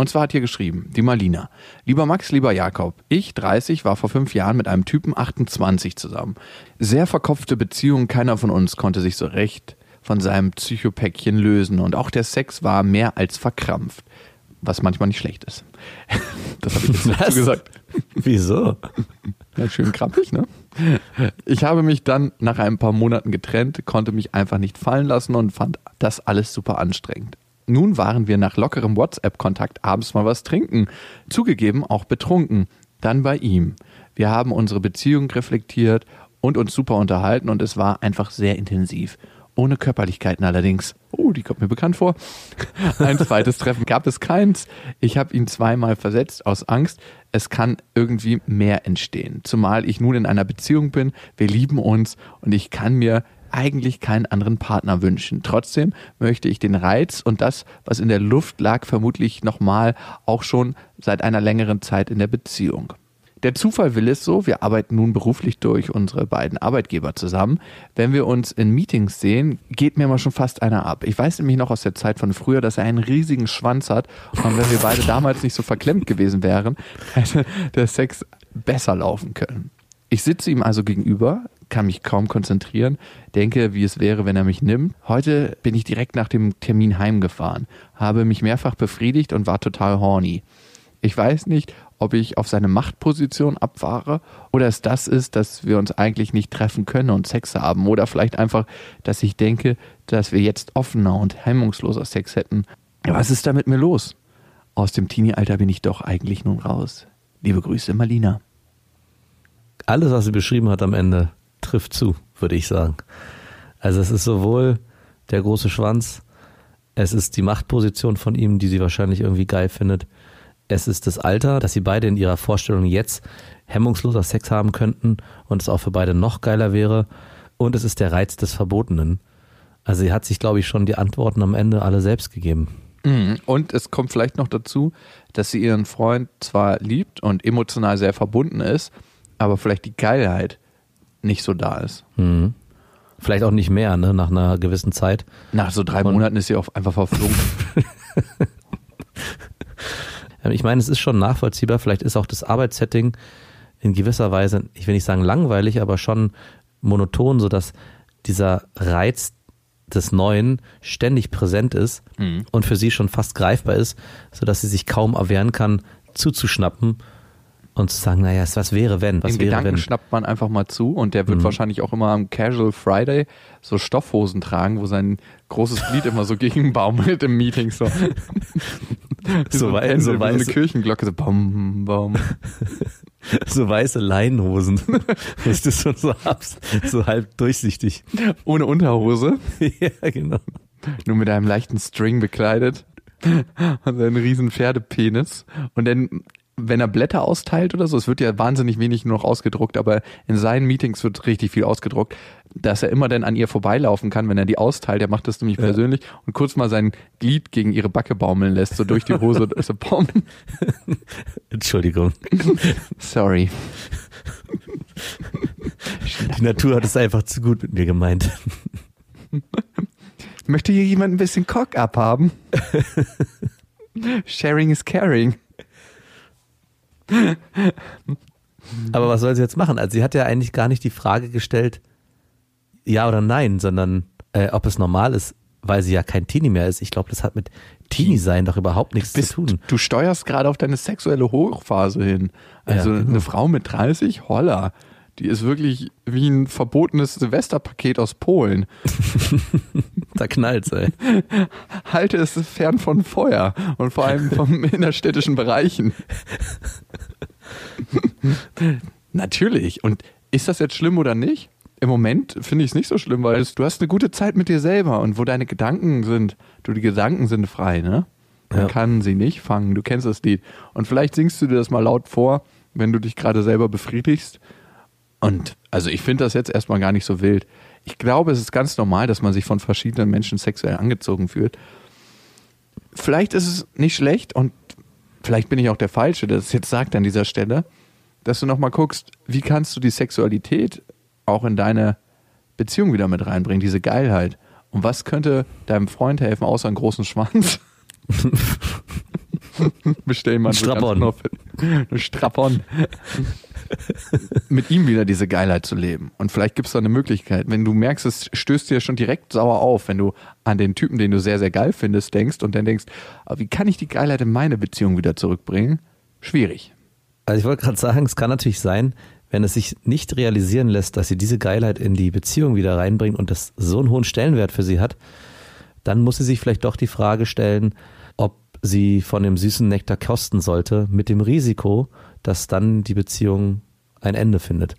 Und zwar hat hier geschrieben, die Marlina. Lieber Max, lieber Jakob, ich, 30, war vor fünf Jahren mit einem Typen 28 zusammen. Sehr verkopfte Beziehung, keiner von uns konnte sich so recht von seinem Psychopäckchen lösen und auch der Sex war mehr als verkrampft. Was manchmal nicht schlecht ist. Das habe ich jetzt dazu gesagt. Wieso? Ja, schön krampfig, ne? Ich habe mich dann nach ein paar Monaten getrennt, konnte mich einfach nicht fallen lassen und fand das alles super anstrengend. Nun waren wir nach lockerem WhatsApp-Kontakt abends mal was trinken. Zugegeben, auch betrunken. Dann bei ihm. Wir haben unsere Beziehung reflektiert und uns super unterhalten und es war einfach sehr intensiv. Ohne Körperlichkeiten allerdings. oh, die kommt mir bekannt vor. Ein zweites Treffen gab es keins. Ich habe ihn zweimal versetzt aus Angst. Es kann irgendwie mehr entstehen. Zumal ich nun in einer Beziehung bin, wir lieben uns und ich kann mir eigentlich keinen anderen Partner wünschen. Trotzdem möchte ich den Reiz und das, was in der Luft lag, vermutlich nochmal auch schon seit einer längeren Zeit in der Beziehung. Der Zufall will es so, wir arbeiten nun beruflich durch unsere beiden Arbeitgeber zusammen. Wenn wir uns in Meetings sehen, geht mir immer schon fast einer ab. Ich weiß nämlich noch aus der Zeit von früher, dass er einen riesigen Schwanz hat und wenn wir beide damals nicht so verklemmt gewesen wären, hätte der Sex besser laufen können. Ich sitze ihm also gegenüber, kann mich kaum konzentrieren, denke, wie es wäre, wenn er mich nimmt. Heute bin ich direkt nach dem Termin heimgefahren, habe mich mehrfach befriedigt und war total horny. Ich weiß nicht, ob ich auf seine Machtposition abfahre oder es das ist, dass wir uns eigentlich nicht treffen können und Sex haben oder vielleicht einfach, dass ich denke, dass wir jetzt offener und hemmungsloser Sex hätten. Was ist da mit mir los? Aus dem Teenie-Alter bin ich doch eigentlich nun raus. Liebe Grüße, Malina. Alles, was sie beschrieben hat am Ende, trifft zu, würde ich sagen. Also es ist sowohl der große Schwanz, es ist die Machtposition von ihm, die sie wahrscheinlich irgendwie geil findet. Es ist das Alter, dass sie beide in ihrer Vorstellung jetzt hemmungsloser Sex haben könnten und es auch für beide noch geiler wäre. Und es ist der Reiz des Verbotenen. Also sie hat sich, glaube ich, schon die Antworten am Ende alle selbst gegeben. Mhm. Und es kommt vielleicht noch dazu, dass sie ihren Freund zwar liebt und emotional sehr verbunden ist, aber vielleicht die Geilheit nicht so da ist. Mhm. Vielleicht auch nicht mehr, ne, nach einer gewissen Zeit. Nach so drei Und- Monaten ist sie auch einfach verflogen. Ähm, Ich meine, es ist schon nachvollziehbar. Vielleicht ist auch das Arbeitssetting in gewisser Weise, ich will nicht sagen langweilig, aber schon monoton, sodass dieser Reiz des Neuen ständig präsent ist Mhm. und für sie schon fast greifbar ist, sodass sie sich kaum erwehren kann, zuzuschnappen und zu sagen, naja, was wäre wenn? Was In wäre Gedanken wenn? schnappt man einfach mal zu und der wird Mhm. wahrscheinlich auch immer am Casual Friday so Stoffhosen tragen, wo sein großes Glied immer so gegenbaumelt im Meeting so. So ein wei- so so eine Kirchenglocke so bam bam. So weiße Leinenhosen. Das schon so so halb durchsichtig. Ohne Unterhose, ja, genau. nur mit einem leichten String bekleidet und seinen riesen Pferdepenis und dann wenn er Blätter austeilt oder so, es wird ja wahnsinnig wenig nur noch ausgedruckt, aber in seinen Meetings wird richtig viel ausgedruckt, dass er immer dann an ihr vorbeilaufen kann, wenn er die austeilt. Er macht das nämlich persönlich und kurz mal sein Glied gegen ihre Backe baumeln lässt, so durch die Hose. so, bom. Entschuldigung. Sorry. Die Natur hat es einfach zu gut mit mir gemeint. Möchte hier jemand ein bisschen Cock abhaben? Sharing is caring. Aber was soll sie jetzt machen? Also sie hat ja eigentlich gar nicht die Frage gestellt, ja oder nein, sondern äh, ob es normal ist, weil sie ja kein Teenie mehr ist. Ich glaube, das hat mit Teenie-Sein doch überhaupt nichts Bist, zu tun. du steuerst gerade auf deine sexuelle Hochphase hin. Also Ja, genau. eine Frau mit 30, holla. Die ist wirklich wie ein verbotenes Silvesterpaket aus Polen. Da knallt's, ey. Halte es fern von Feuer und vor allem vom innerstädtischen Bereichen. Natürlich. Und ist das jetzt schlimm oder nicht? Im Moment finde ich es nicht so schlimm, weil du hast eine gute Zeit mit dir selber und wo deine Gedanken sind, du die Gedanken sind frei, ne? Man Ja. kann sie nicht fangen. Du kennst das Lied. Und vielleicht singst du dir das mal laut vor, wenn du dich gerade selber befriedigst. Und also ich finde das jetzt erstmal gar nicht so wild. Ich glaube, es ist ganz normal, dass man sich von verschiedenen Menschen sexuell angezogen fühlt. Vielleicht ist es nicht schlecht und vielleicht bin ich auch der Falsche, der es jetzt sagt an dieser Stelle, dass du nochmal guckst, wie kannst du die Sexualität auch in deine Beziehung wieder mit reinbringen, diese Geilheit. Und was könnte deinem Freund helfen, außer einen großen Schwanz? Bestell mal Ein Strap-on. Mit ihm wieder diese Geilheit zu leben. Und vielleicht gibt es da eine Möglichkeit. Wenn du merkst, es stößt dir schon direkt sauer auf, wenn du an den Typen, den du sehr, sehr geil findest, denkst und dann denkst, aber wie kann ich die Geilheit in meine Beziehung wieder zurückbringen? Schwierig. Also ich wollte gerade sagen, es kann natürlich sein, wenn es sich nicht realisieren lässt, dass sie diese Geilheit in die Beziehung wieder reinbringt und das so einen hohen Stellenwert für sie hat, dann muss sie sich vielleicht doch die Frage stellen, ob sie von dem süßen Nektar kosten sollte, mit dem Risiko, dass dann die Beziehung ein Ende findet.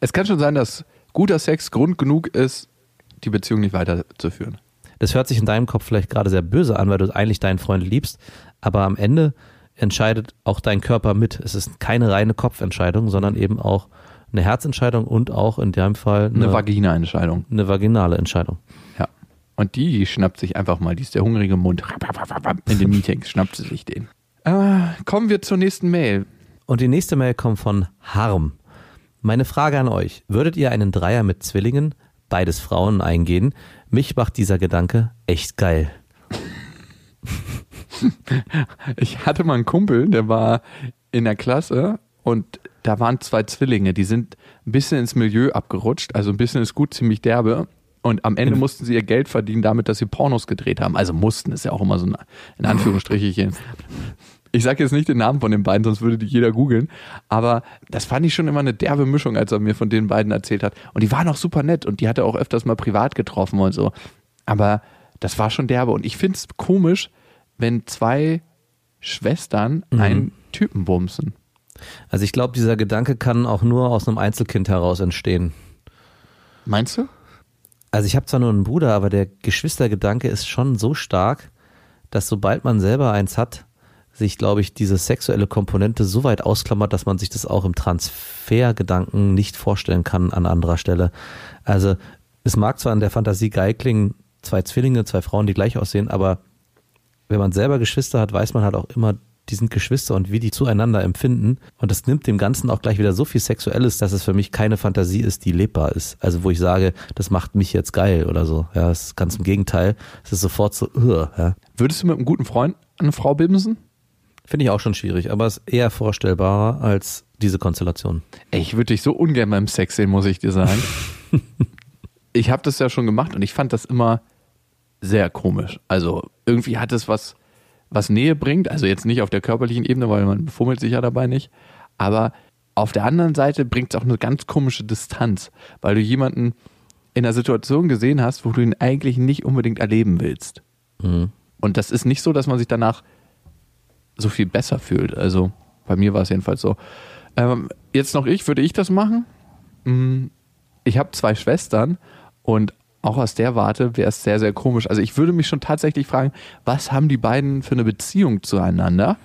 Es kann schon sein, dass guter Sex Grund genug ist, die Beziehung nicht weiterzuführen. Das hört sich in deinem Kopf vielleicht gerade sehr böse an, weil du eigentlich deinen Freund liebst, aber am Ende entscheidet auch dein Körper mit. Es ist keine reine Kopfentscheidung, sondern eben auch eine Herzentscheidung und auch in deinem Fall eine, eine Vagina-Entscheidung. Eine vaginale Entscheidung. Ja. Und die schnappt sich einfach mal, die ist der hungrige Mund. In den Meetings schnappt sie sich den. Äh, kommen wir zur nächsten Mail. Und die nächste Mail kommt von Harm. Meine Frage an euch: Würdet ihr einen Dreier mit Zwillingen, beides Frauen, eingehen? Mich macht dieser Gedanke echt geil. Ich hatte mal einen Kumpel, der war in der Klasse und da waren zwei Zwillinge, die sind ein bisschen ins Milieu abgerutscht, also ein bisschen ist gut, ziemlich derbe. Und am Ende mussten sie ihr Geld verdienen damit, dass sie Pornos gedreht haben. Also mussten, ist ja auch immer so ein, in Anführungsstrichen. Ich sage jetzt nicht den Namen von den beiden, sonst würde die jeder googeln. Aber das fand ich schon immer eine derbe Mischung, als er mir von den beiden erzählt hat. Und die waren auch super nett und die hat er auch öfters mal privat getroffen und so. Aber das war schon derbe. Und ich finde es komisch, wenn zwei Schwestern mhm. einen Typen bumsen. Also ich glaube, dieser Gedanke kann auch nur aus einem Einzelkind heraus entstehen. Meinst du? Also ich habe zwar nur einen Bruder, aber der Geschwistergedanke ist schon so stark, dass sobald man selber eins hat, sich, glaube ich, diese sexuelle Komponente so weit ausklammert, dass man sich das auch im Transfergedanken nicht vorstellen kann an anderer Stelle. Also es mag zwar in der Fantasie geil klingen, zwei Zwillinge, zwei Frauen, die gleich aussehen, aber wenn man selber Geschwister hat, weiß man halt auch immer, die sind Geschwister und wie die zueinander empfinden. Und das nimmt dem Ganzen auch gleich wieder so viel Sexuelles, dass es für mich keine Fantasie ist, die lebbar ist. Also wo ich sage, das macht mich jetzt geil oder so. Ja, das ist ganz im Gegenteil. Es ist sofort so, uh, ja. Würdest du mit einem guten Freund eine Frau bimsen? Finde ich auch schon schwierig, aber es ist eher vorstellbarer als diese Konstellation. Ich würde dich so ungern beim Sex sehen, muss ich dir sagen. ich habe das ja schon gemacht und ich fand das immer sehr komisch. Also irgendwie hat es was, was Nähe bringt. Also jetzt nicht auf der körperlichen Ebene, weil man fummelt sich ja dabei nicht. Aber auf der anderen Seite bringt es auch eine ganz komische Distanz, weil du jemanden in einer Situation gesehen hast, wo du ihn eigentlich nicht unbedingt erleben willst. Mhm. Und das ist nicht so, dass man sich danach so viel besser fühlt. Also bei mir war es jedenfalls so. Ähm, jetzt noch ich, würde ich das machen? Mm, ich habe zwei Schwestern und auch aus der Warte wäre es sehr, sehr komisch. Also ich würde mich schon tatsächlich fragen, was haben die beiden für eine Beziehung zueinander?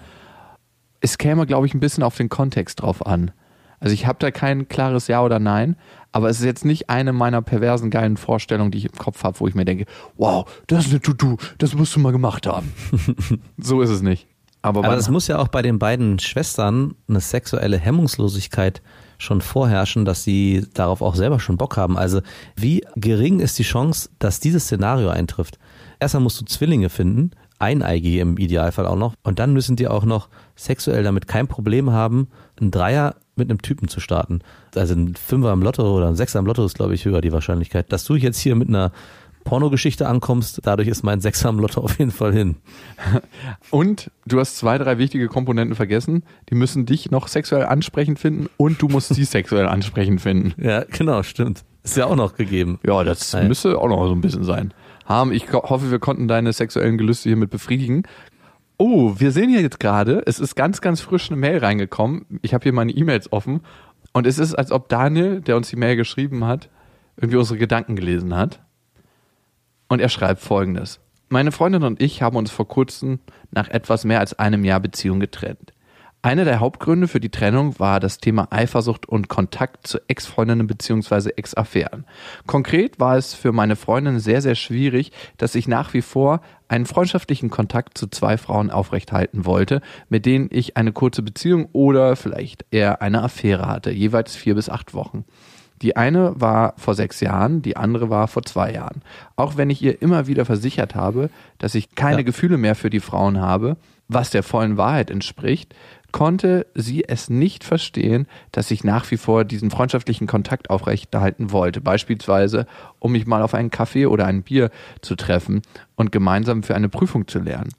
Es käme, glaube ich, ein bisschen auf den Kontext drauf an. Also ich habe da kein klares Ja oder Nein, aber es ist jetzt nicht eine meiner perversen, geilen Vorstellungen, die ich im Kopf habe, wo ich mir denke, wow, das ist eine Tutu, das musst du mal gemacht haben. so ist es nicht. Aber, aber es muss ja auch bei den beiden Schwestern eine sexuelle Hemmungslosigkeit schon vorherrschen, dass sie darauf auch selber schon Bock haben. Also wie gering ist die Chance, dass dieses Szenario eintrifft? Erstmal musst du Zwillinge finden, eineigige im Idealfall auch noch, und dann müssen die auch noch sexuell damit kein Problem haben, einen Dreier mit einem Typen zu starten. Also ein Fünfer am Lotto oder ein Sechser am Lotto ist, glaube ich, höher die Wahrscheinlichkeit. Dass du jetzt hier mit einer Pornogeschichte ankommst, dadurch ist mein Sechser am Lotto auf jeden Fall hin. Und du hast zwei, drei wichtige Komponenten vergessen. Die müssen dich noch sexuell ansprechend finden und du musst sie sexuell ansprechend finden. Ja, genau, stimmt. Ist ja auch noch gegeben. Ja, das Nein. müsste auch noch so ein bisschen sein. Harm, ich hoffe, wir konnten deine sexuellen Gelüste hiermit befriedigen. Oh, wir sehen hier jetzt gerade, es ist ganz, ganz frisch eine Mail reingekommen. Ich habe hier meine E-Mails offen und es ist, als ob Daniel, der uns die Mail geschrieben hat, irgendwie unsere Gedanken gelesen hat. Und er schreibt folgendes. Meine Freundin und ich haben uns vor kurzem nach etwas mehr als einem Jahr Beziehung getrennt. Einer der Hauptgründe für die Trennung war das Thema Eifersucht und Kontakt zu Ex-Freundinnen bzw. Ex-Affären. Konkret war es für meine Freundin sehr, sehr schwierig, dass ich nach wie vor einen freundschaftlichen Kontakt zu zwei Frauen aufrechthalten wollte, mit denen ich eine kurze Beziehung oder vielleicht eher eine Affäre hatte, jeweils vier bis acht Wochen. Die eine war vor sechs Jahren, die andere war vor zwei Jahren. Auch wenn ich ihr immer wieder versichert habe, dass ich keine ja. Gefühle mehr für die Frauen habe, was der vollen Wahrheit entspricht, konnte sie es nicht verstehen, dass ich nach wie vor diesen freundschaftlichen Kontakt aufrechterhalten wollte. Beispielsweise, um mich mal auf einen Kaffee oder ein Bier zu treffen und gemeinsam für eine Prüfung zu lernen.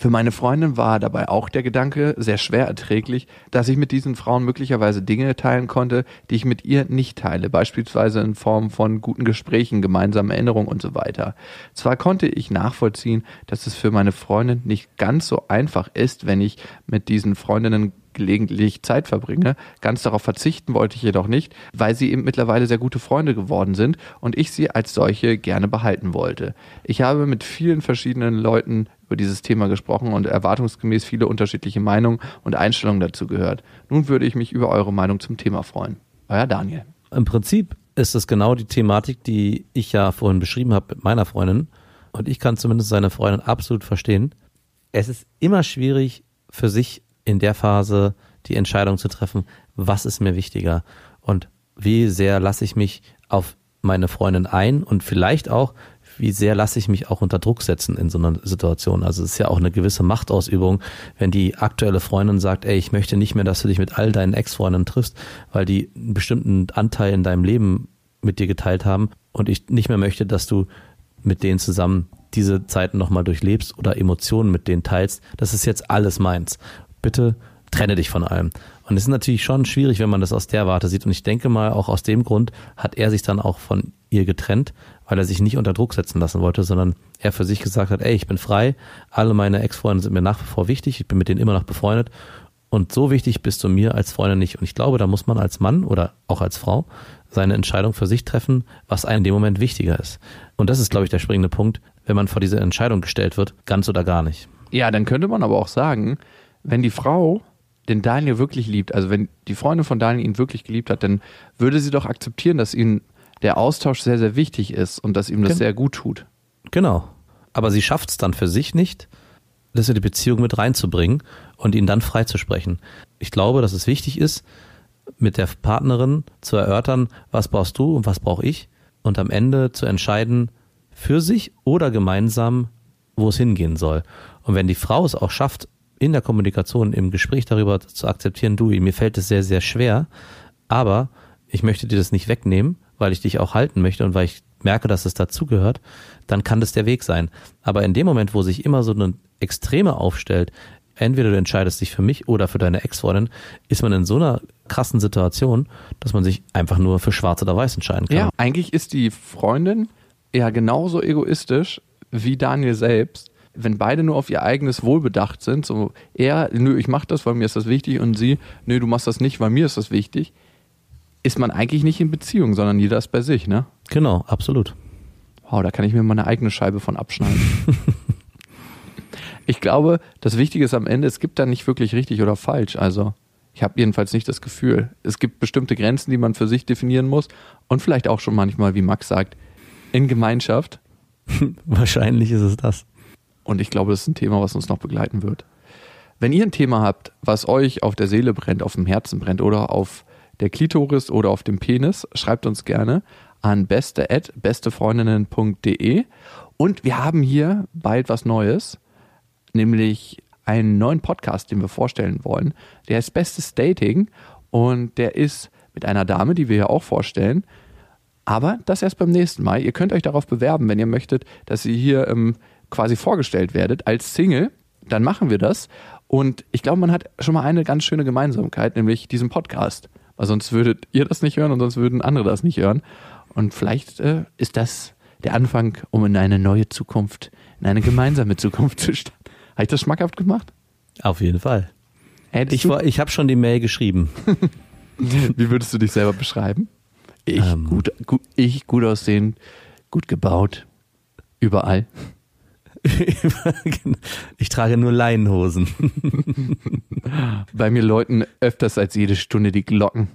Für meine Freundin war dabei auch der Gedanke sehr schwer erträglich, dass ich mit diesen Frauen möglicherweise Dinge teilen konnte, die ich mit ihr nicht teile, beispielsweise in Form von guten Gesprächen, gemeinsamen Erinnerungen und so weiter. Zwar konnte ich nachvollziehen, dass es für meine Freundin nicht ganz so einfach ist, wenn ich mit diesen Freundinnen gelegentlich Zeit verbringe. Ganz darauf verzichten wollte ich jedoch nicht, weil sie eben mittlerweile sehr gute Freunde geworden sind und ich sie als solche gerne behalten wollte. Ich habe mit vielen verschiedenen Leuten über dieses Thema gesprochen und erwartungsgemäß viele unterschiedliche Meinungen und Einstellungen dazu gehört. Nun würde ich mich über eure Meinung zum Thema freuen. Euer Daniel. Im Prinzip ist es genau die Thematik, die ich ja vorhin beschrieben habe mit meiner Freundin. Und ich kann zumindest seine Freundin absolut verstehen. Es ist immer schwierig für sich in der Phase die Entscheidung zu treffen, was ist mir wichtiger und wie sehr lasse ich mich auf meine Freundin ein und vielleicht auch, wie sehr lasse ich mich auch unter Druck setzen in so einer Situation. Also es ist ja auch eine gewisse Machtausübung, wenn die aktuelle Freundin sagt, ey, ich möchte nicht mehr, dass du dich mit all deinen Ex-Freundinnen triffst, weil die einen bestimmten Anteil in deinem Leben mit dir geteilt haben und ich nicht mehr möchte, dass du mit denen zusammen diese Zeiten nochmal durchlebst oder Emotionen mit denen teilst. Das ist jetzt alles meins. Bitte trenne dich von allem. Und es ist natürlich schon schwierig, wenn man das aus der Warte sieht. Und ich denke mal, auch aus dem Grund hat er sich dann auch von ihr getrennt, weil er sich nicht unter Druck setzen lassen wollte, sondern er für sich gesagt hat, ey, ich bin frei, alle meine Ex-Freunde sind mir nach wie vor wichtig, ich bin mit denen immer noch befreundet und so wichtig bist du mir als Freundin nicht. Und ich glaube, da muss man als Mann oder auch als Frau seine Entscheidung für sich treffen, was einem in dem Moment wichtiger ist. Und das ist, glaube ich, der springende Punkt, wenn man vor diese Entscheidung gestellt wird, ganz oder gar nicht. Ja, dann könnte man aber auch sagen, wenn die Frau den Daniel wirklich liebt, also wenn die Freundin von Daniel ihn wirklich geliebt hat, dann würde sie doch akzeptieren, dass ihn der Austausch sehr, sehr wichtig ist und dass ihm das Gen sehr gut tut. Genau. Aber sie schafft es dann für sich nicht, das in die Beziehung mit reinzubringen und ihn dann freizusprechen. Ich glaube, dass es wichtig ist, mit der Partnerin zu erörtern, was brauchst du und was brauche ich und am Ende zu entscheiden, für sich oder gemeinsam, wo es hingehen soll. Und wenn die Frau es auch schafft, in der Kommunikation, im Gespräch darüber zu akzeptieren, du, mir fällt es sehr, sehr schwer, aber ich möchte dir das nicht wegnehmen weil ich dich auch halten möchte und weil ich merke, dass es dazugehört, dann kann das der Weg sein. Aber in dem Moment, wo sich immer so eine Extreme aufstellt, entweder du entscheidest dich für mich oder für deine Ex-Freundin, ist man in so einer krassen Situation, dass man sich einfach nur für schwarz oder weiß entscheiden kann. Ja, eigentlich ist die Freundin ja genauso egoistisch wie Daniel selbst. Wenn beide nur auf ihr eigenes Wohl bedacht sind, so er, nö, ich mach das, weil mir ist das wichtig und sie, nö, du machst das nicht, weil mir ist das wichtig, ist man eigentlich nicht in Beziehung, sondern jeder ist bei sich, ne? Genau, absolut. Wow, da kann ich mir mal eine eigene Scheibe von abschneiden. ich glaube, das Wichtige ist am Ende, es gibt da nicht wirklich richtig oder falsch. Also, ich habe jedenfalls nicht das Gefühl. Es gibt bestimmte Grenzen, die man für sich definieren muss und vielleicht auch schon manchmal, wie Max sagt, in Gemeinschaft. Wahrscheinlich ist es das. Und ich glaube, das ist ein Thema, was uns noch begleiten wird. Wenn ihr ein Thema habt, was euch auf der Seele brennt, auf dem Herzen brennt oder auf der Klitoris oder auf dem Penis, schreibt uns gerne an beste@bestefreundinnen.de und wir haben hier bald was Neues, nämlich einen neuen Podcast, den wir vorstellen wollen. Der ist Bestes Dating und der ist mit einer Dame, die wir ja auch vorstellen. Aber das erst beim nächsten Mal. Ihr könnt euch darauf bewerben, wenn ihr möchtet, dass ihr hier ähm, quasi vorgestellt werdet als Single. Dann machen wir das. Und ich glaube, man hat schon mal eine ganz schöne Gemeinsamkeit, nämlich diesen Podcast. Weil sonst würdet ihr das nicht hören und sonst würden andere das nicht hören. Und vielleicht äh, ist das der Anfang, um in eine neue Zukunft, in eine gemeinsame Zukunft zu starten. Habe ich das schmackhaft gemacht? Auf jeden Fall. Hättest ich war, ich habe schon die Mail geschrieben. Wie würdest du dich selber beschreiben? Ich, ähm. gut, gut, ich gut aussehen, gut gebaut, überall. Ich trage nur Leinenhosen. Bei mir läuten öfters als jede Stunde die Glocken.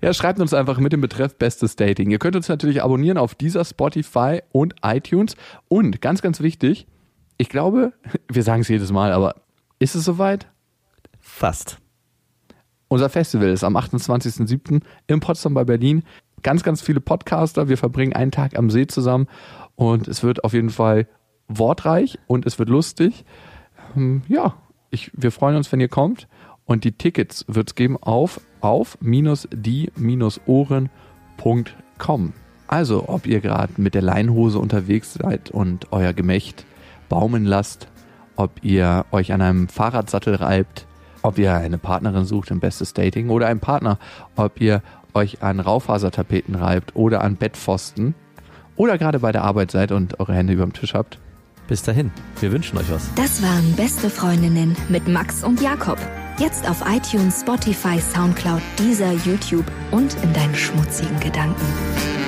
Ja, schreibt uns einfach mit dem Betreff Bestes Dating. Ihr könnt uns natürlich abonnieren auf dieser Spotify und iTunes. Und ganz, ganz wichtig, ich glaube, wir sagen es jedes Mal, aber ist es soweit? Fast. Unser Festival ist am 28.07. in Potsdam bei Berlin. Ganz, ganz viele Podcaster. Wir verbringen einen Tag am See zusammen und es wird auf jeden Fall wortreich und es wird lustig. Ähm, ja, ich, wir freuen uns, wenn ihr kommt. Und die Tickets wird es geben auf auf-die-ohren.com. Also, ob ihr gerade mit der Leinhose unterwegs seid und euer Gemächt baumen lasst, ob ihr euch an einem Fahrradsattel reibt, ob ihr eine Partnerin sucht im Bestes Dating oder einen Partner, ob ihr euch an Raufasertapeten reibt oder an Bettpfosten oder gerade bei der Arbeit seid und eure Hände über dem Tisch habt. Bis dahin, wir wünschen euch was. Das waren Beste Freundinnen mit Max und Jakob. Jetzt auf iTunes, Spotify, Soundcloud, dieser YouTube und in deinen schmutzigen Gedanken.